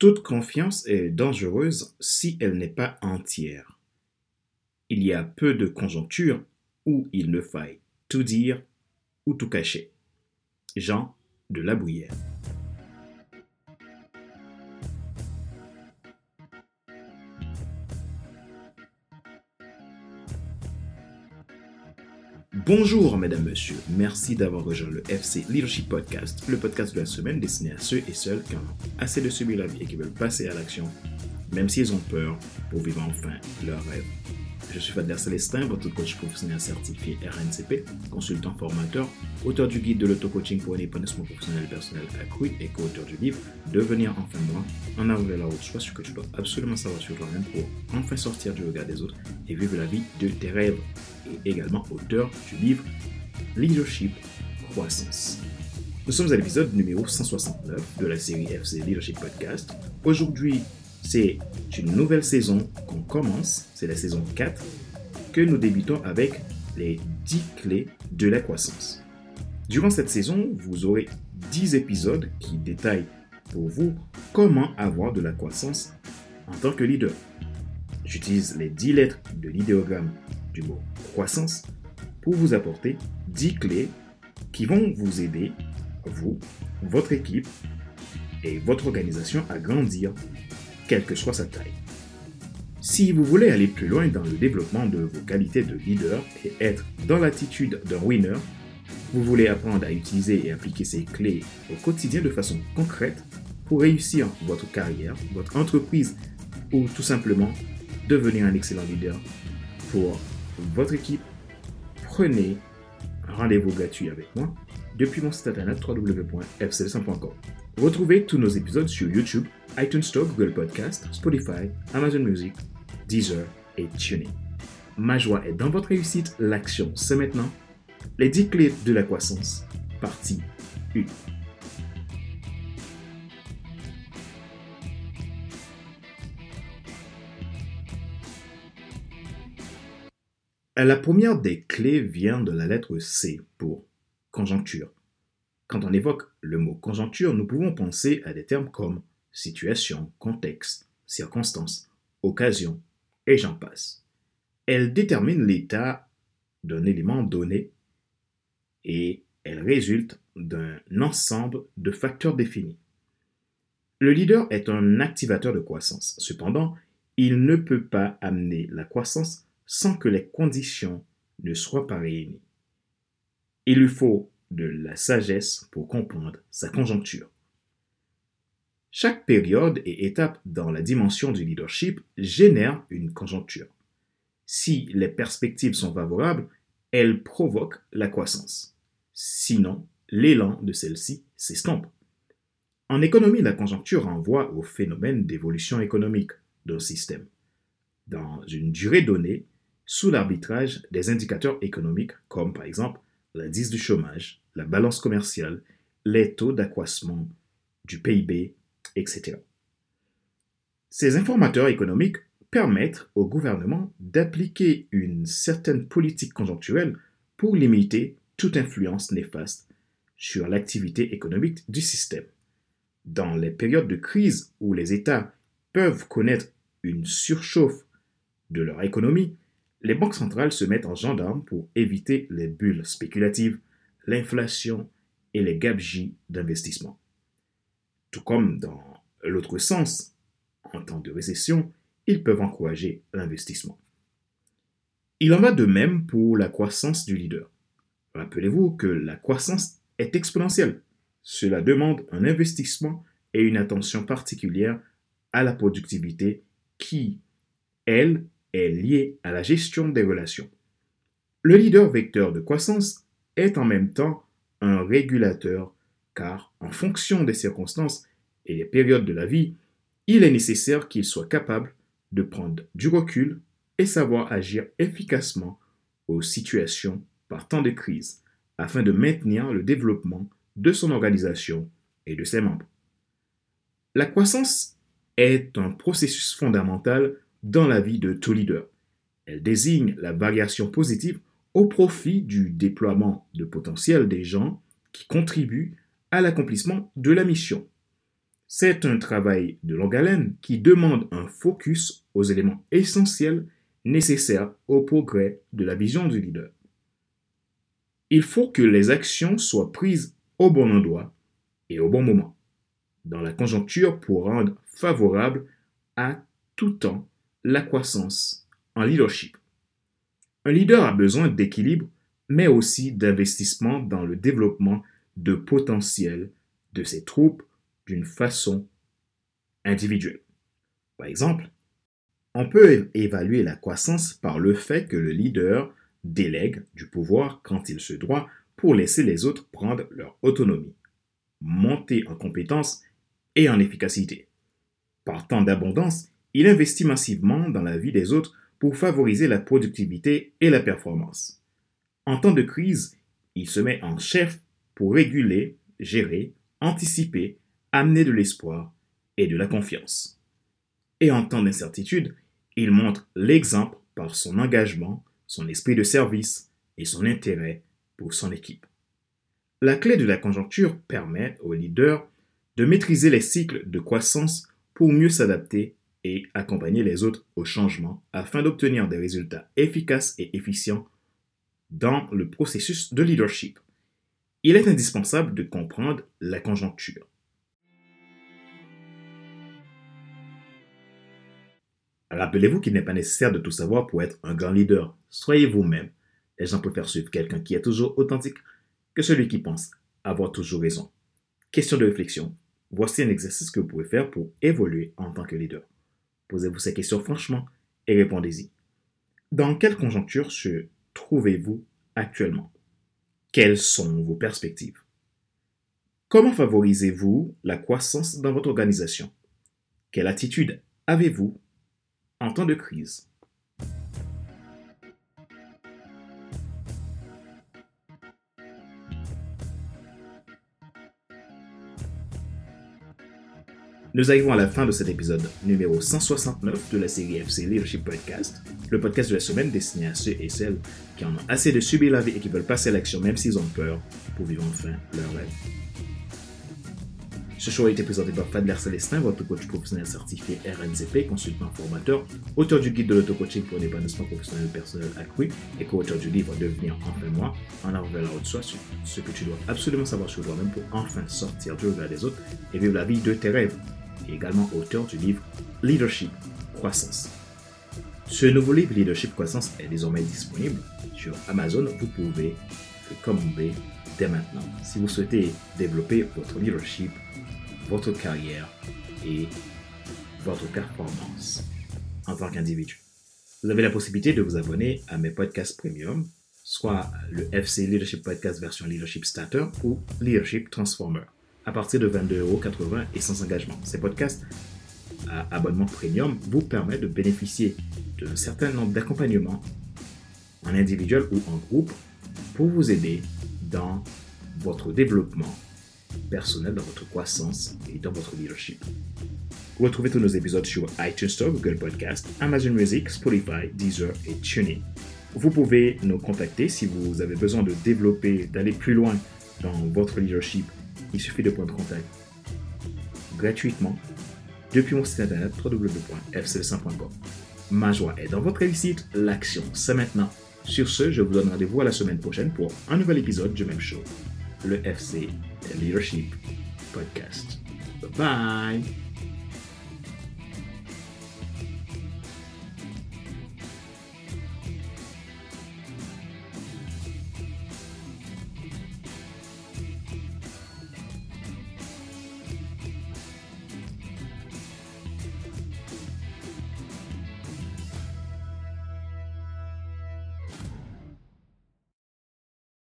Toute confiance est dangereuse si elle n'est pas entière. Il y a peu de conjonctures où il ne faille tout dire ou tout cacher. Jean de la Bruyère. Bonjour mesdames, messieurs, merci d'avoir rejoint le FC Leadership Podcast, le podcast de la semaine destiné à ceux et celles qui ont assez de subir la vie et qui veulent passer à l'action, même s'ils ont peur, pour vivre enfin leur rêve. Je suis Fadler Célestin, votre coach professionnel certifié RNCP, consultant formateur, auteur du guide de l'auto-coaching pour un épanouissement professionnel personnel accru et co-auteur du livre Devenir enfin moi, en avant la route, soit ce que tu dois absolument savoir sur toi-même pour enfin sortir du regard des autres et vivre la vie de tes rêves. Et également auteur du livre Leadership Croissance. Nous sommes à l'épisode numéro 169 de la série FC Leadership Podcast. Aujourd'hui, c'est une nouvelle saison qu'on commence, c'est la saison 4, que nous débutons avec les 10 clés de la croissance. Durant cette saison, vous aurez 10 épisodes qui détaillent pour vous comment avoir de la croissance en tant que leader. J'utilise les 10 lettres de l'idéogramme du mot croissance pour vous apporter 10 clés qui vont vous aider, vous, votre équipe et votre organisation à grandir quelle que soit sa taille. Si vous voulez aller plus loin dans le développement de vos qualités de leader et être dans l'attitude d'un winner, vous voulez apprendre à utiliser et appliquer ces clés au quotidien de façon concrète pour réussir votre carrière, votre entreprise ou tout simplement devenir un excellent leader pour votre équipe, prenez rendez-vous gratuit avec moi depuis mon site internet www.fcl100.com. Retrouvez tous nos épisodes sur YouTube, iTunes Store, Google Podcast, Spotify, Amazon Music, Deezer et TuneIn. Ma joie est dans votre réussite, l'action c'est maintenant. Les 10 clés de la croissance, partie 1. La première des clés vient de la lettre C pour conjoncture. Quand on évoque le mot conjoncture, nous pouvons penser à des termes comme situation, contexte, circonstance, occasion, et j'en passe. Elle détermine l'état d'un élément donné et elle résulte d'un ensemble de facteurs définis. Le leader est un activateur de croissance. Cependant, il ne peut pas amener la croissance sans que les conditions ne soient pas réunies. Il lui faut de la sagesse pour comprendre sa conjoncture. Chaque période et étape dans la dimension du leadership génère une conjoncture. Si les perspectives sont favorables, elles provoquent la croissance. Sinon, l'élan de celle-ci s'estompe. En économie, la conjoncture renvoie au phénomène d'évolution économique d'un système. Dans une durée donnée, sous l'arbitrage des indicateurs économiques comme par exemple l'indice du chômage, la balance commerciale, les taux d'accroissement du PIB, etc. Ces informateurs économiques permettent au gouvernement d'appliquer une certaine politique conjoncturelle pour limiter toute influence néfaste sur l'activité économique du système. Dans les périodes de crise où les États peuvent connaître une surchauffe de leur économie, les banques centrales se mettent en gendarme pour éviter les bulles spéculatives, l'inflation et les gabegies d'investissement. Tout comme dans l'autre sens, en temps de récession, ils peuvent encourager l'investissement. Il en va de même pour la croissance du leader. Rappelez-vous que la croissance est exponentielle. Cela demande un investissement et une attention particulière à la productivité qui, elle, est liée à la gestion des relations. Le leader vecteur de croissance est en même temps un régulateur car en fonction des circonstances et des périodes de la vie, il est nécessaire qu'il soit capable de prendre du recul et savoir agir efficacement aux situations par temps de crise afin de maintenir le développement de son organisation et de ses membres. La croissance est un processus fondamental dans la vie de tout leader. Elle désigne la variation positive au profit du déploiement de potentiel des gens qui contribuent à l'accomplissement de la mission. C'est un travail de longue haleine qui demande un focus aux éléments essentiels nécessaires au progrès de la vision du leader. Il faut que les actions soient prises au bon endroit et au bon moment, dans la conjoncture pour rendre favorable à tout temps la croissance en leadership. Un leader a besoin d'équilibre, mais aussi d'investissement dans le développement de potentiel de ses troupes d'une façon individuelle. Par exemple, on peut évaluer la croissance par le fait que le leader délègue du pouvoir quand il se doit pour laisser les autres prendre leur autonomie, monter en compétences et en efficacité. Par temps d'abondance, il investit massivement dans la vie des autres pour favoriser la productivité et la performance. En temps de crise, il se met en chef pour réguler, gérer, anticiper, amener de l'espoir et de la confiance. Et en temps d'incertitude, il montre l'exemple par son engagement, son esprit de service et son intérêt pour son équipe. La clé de la conjoncture permet au leader de maîtriser les cycles de croissance pour mieux s'adapter et accompagner les autres au changement afin d'obtenir des résultats efficaces et efficients dans le processus de leadership. Il est indispensable de comprendre la conjoncture. Rappelez-vous qu'il n'est pas nécessaire de tout savoir pour être un grand leader. Soyez vous-même. Les gens préfèrent suivre quelqu'un qui est toujours authentique que celui qui pense avoir toujours raison. Question de réflexion. Voici un exercice que vous pouvez faire pour évoluer en tant que leader. Posez-vous ces questions franchement et répondez-y. Dans quelle conjoncture se trouvez-vous actuellement? Quelles sont vos perspectives? Comment favorisez-vous la croissance dans votre organisation? Quelle attitude avez-vous en temps de crise? Nous arrivons à la fin de cet épisode numéro 169 de la série FC Leadership Podcast, le podcast de la semaine destiné à ceux et celles qui en ont assez de subir la vie et qui veulent passer à l'action même s'ils ont peur pour vivre enfin leur rêve. Ce show a été présenté par Fadler Célestin, votre coach professionnel certifié RNCP, consultant formateur, auteur du guide de l'auto-coaching pour l'épanouissement professionnel personnel accru et co-auteur du livre Devenir enfin moi, en avant vers la haute soi, ce que tu dois absolument savoir sur toi-même pour enfin sortir du regard des autres et vivre la vie de tes rêves et également auteur du livre Leadership Croissance. Ce nouveau livre Leadership Croissance est désormais disponible sur Amazon. Vous pouvez le commander dès maintenant si vous souhaitez développer votre leadership, votre carrière et votre performance en tant qu'individu. Vous avez la possibilité de vous abonner à mes podcasts premium, soit le FC Leadership Podcast version Leadership Starter ou Leadership Transformer à partir de 22,80€ et sans engagement. Ces podcasts à abonnement premium vous permettent de bénéficier d'un certain nombre d'accompagnements en individuel ou en groupe pour vous aider dans votre développement personnel, dans votre croissance et dans votre leadership. Vous retrouvez tous nos épisodes sur iTunes Store, Google Podcast, Amazon Music, Spotify, Deezer et TuneIn. Vous pouvez nous contacter si vous avez besoin de développer, d'aller plus loin dans votre leadership il suffit de prendre contact gratuitement depuis mon site internet www.fcl100.com. Ma joie est dans votre réussite, l'action c'est maintenant. Sur ce, je vous donne rendez-vous à la semaine prochaine pour un nouvel épisode du même show, le FC Leadership Podcast. Bye bye!